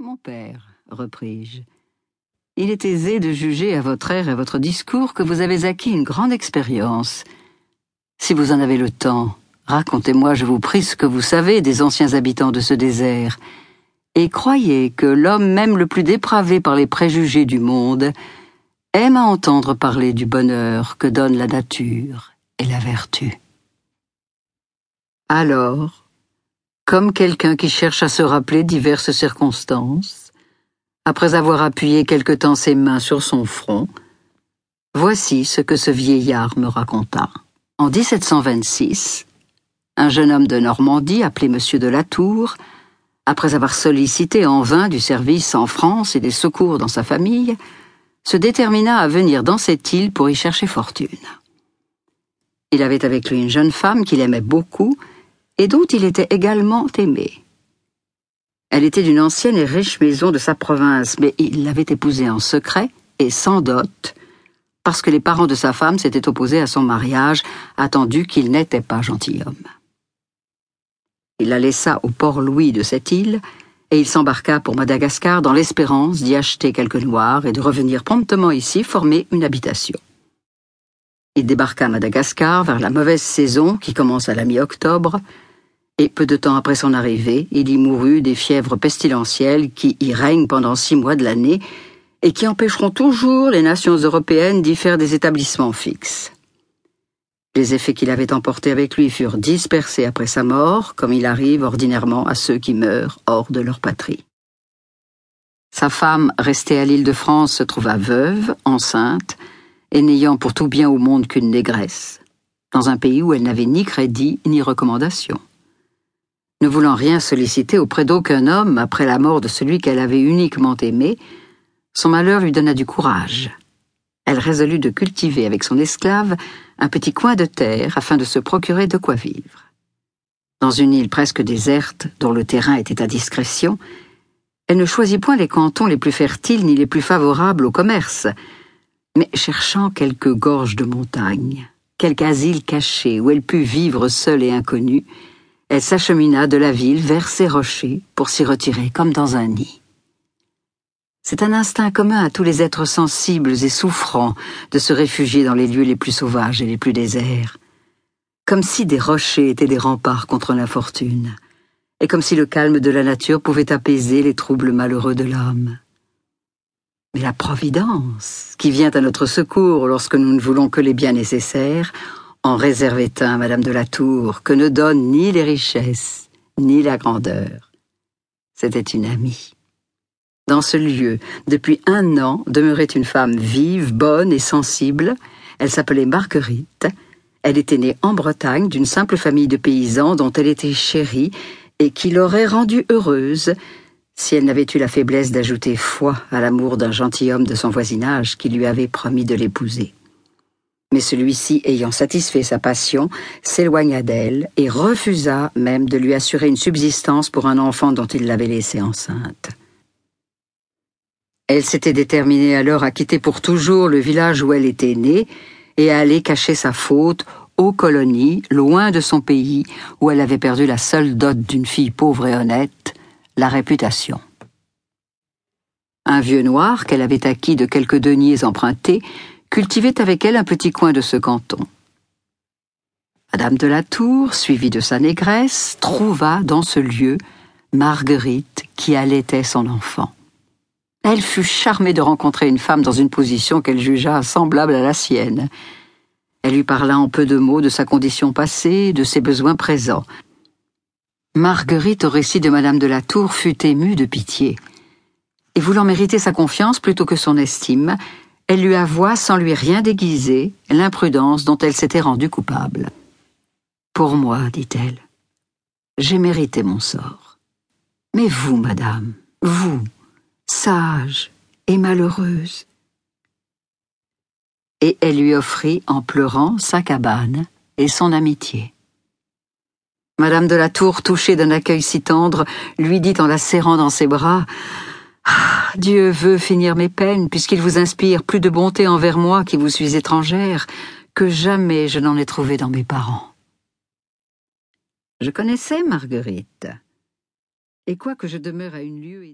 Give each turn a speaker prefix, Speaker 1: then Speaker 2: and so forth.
Speaker 1: Mon père, repris-je, il est aisé de juger à votre air et à votre discours que vous avez acquis une grande expérience. Si vous en avez le temps, racontez-moi, je vous prie, ce que vous savez des anciens habitants de ce désert, et croyez que l'homme même le plus dépravé par les préjugés du monde aime à entendre parler du bonheur que donne la nature et la vertu. Alors, comme quelqu'un qui cherche à se rappeler diverses circonstances, après avoir appuyé quelque temps ses mains sur son front, voici ce que ce vieillard me raconta. En 1726, un jeune homme de Normandie appelé Monsieur de Latour, après avoir sollicité en vain du service en France et des secours dans sa famille, se détermina à venir dans cette île pour y chercher fortune. Il avait avec lui une jeune femme qu'il aimait beaucoup et dont il était également aimé. Elle était d'une ancienne et riche maison de sa province, mais il l'avait épousée en secret et sans dot, parce que les parents de sa femme s'étaient opposés à son mariage, attendu qu'il n'était pas gentilhomme. Il la laissa au port Louis de cette île, et il s'embarqua pour Madagascar dans l'espérance d'y acheter quelques noirs et de revenir promptement ici former une habitation. Il débarqua à Madagascar vers la mauvaise saison qui commence à la mi-octobre, et peu de temps après son arrivée, il y mourut des fièvres pestilentielles qui y règnent pendant six mois de l'année et qui empêcheront toujours les nations européennes d'y faire des établissements fixes. Les effets qu'il avait emportés avec lui furent dispersés après sa mort, comme il arrive ordinairement à ceux qui meurent hors de leur patrie. Sa femme, restée à l'île de France, se trouva veuve, enceinte, et n'ayant pour tout bien au monde qu'une négresse, dans un pays où elle n'avait ni crédit ni recommandation. Ne voulant rien solliciter auprès d'aucun homme après la mort de celui qu'elle avait uniquement aimé, son malheur lui donna du courage. Elle résolut de cultiver avec son esclave un petit coin de terre afin de se procurer de quoi vivre. Dans une île presque déserte, dont le terrain était à discrétion, elle ne choisit point les cantons les plus fertiles ni les plus favorables au commerce, mais cherchant quelques gorges de montagne, quelque asile caché où elle pût vivre seule et inconnue, elle s'achemina de la ville vers ses rochers pour s'y retirer comme dans un nid. C'est un instinct commun à tous les êtres sensibles et souffrants de se réfugier dans les lieux les plus sauvages et les plus déserts, comme si des rochers étaient des remparts contre l'infortune, et comme si le calme de la nature pouvait apaiser les troubles malheureux de l'âme. Mais la Providence, qui vient à notre secours lorsque nous ne voulons que les biens nécessaires, en réservait un, Madame de la Tour, que ne donnent ni les richesses, ni la grandeur. C'était une amie. Dans ce lieu, depuis un an, demeurait une femme vive, bonne et sensible. Elle s'appelait Marguerite. Elle était née en Bretagne d'une simple famille de paysans dont elle était chérie et qui l'aurait rendue heureuse si elle n'avait eu la faiblesse d'ajouter foi à l'amour d'un gentilhomme de son voisinage qui lui avait promis de l'épouser celui-ci, ayant satisfait sa passion, s'éloigna d'elle et refusa même de lui assurer une subsistance pour un enfant dont il l'avait laissée enceinte. Elle s'était déterminée alors à quitter pour toujours le village où elle était née et à aller cacher sa faute aux colonies, loin de son pays, où elle avait perdu la seule dot d'une fille pauvre et honnête, la réputation. Un vieux noir qu'elle avait acquis de quelques deniers empruntés cultivait avec elle un petit coin de ce canton. Madame de la Tour, suivie de sa négresse, trouva dans ce lieu Marguerite qui allaitait son enfant. Elle fut charmée de rencontrer une femme dans une position qu'elle jugea semblable à la sienne. Elle lui parla en peu de mots de sa condition passée, de ses besoins présents. Marguerite, au récit de Madame de la Tour, fut émue de pitié. Et voulant mériter sa confiance plutôt que son estime, elle lui avoua, sans lui rien déguiser, l'imprudence dont elle s'était rendue coupable. Pour moi, dit-elle, j'ai mérité mon sort. Mais vous, madame, vous, sage et malheureuse. Et elle lui offrit, en pleurant, sa cabane et son amitié. Madame de la Tour, touchée d'un accueil si tendre, lui dit en la serrant dans ses bras ah, Dieu veut finir mes peines, puisqu'il vous inspire plus de bonté envers moi qui vous suis étrangère, que jamais je n'en ai trouvé dans mes parents. Je connaissais Marguerite, et quoique je demeure à une lieue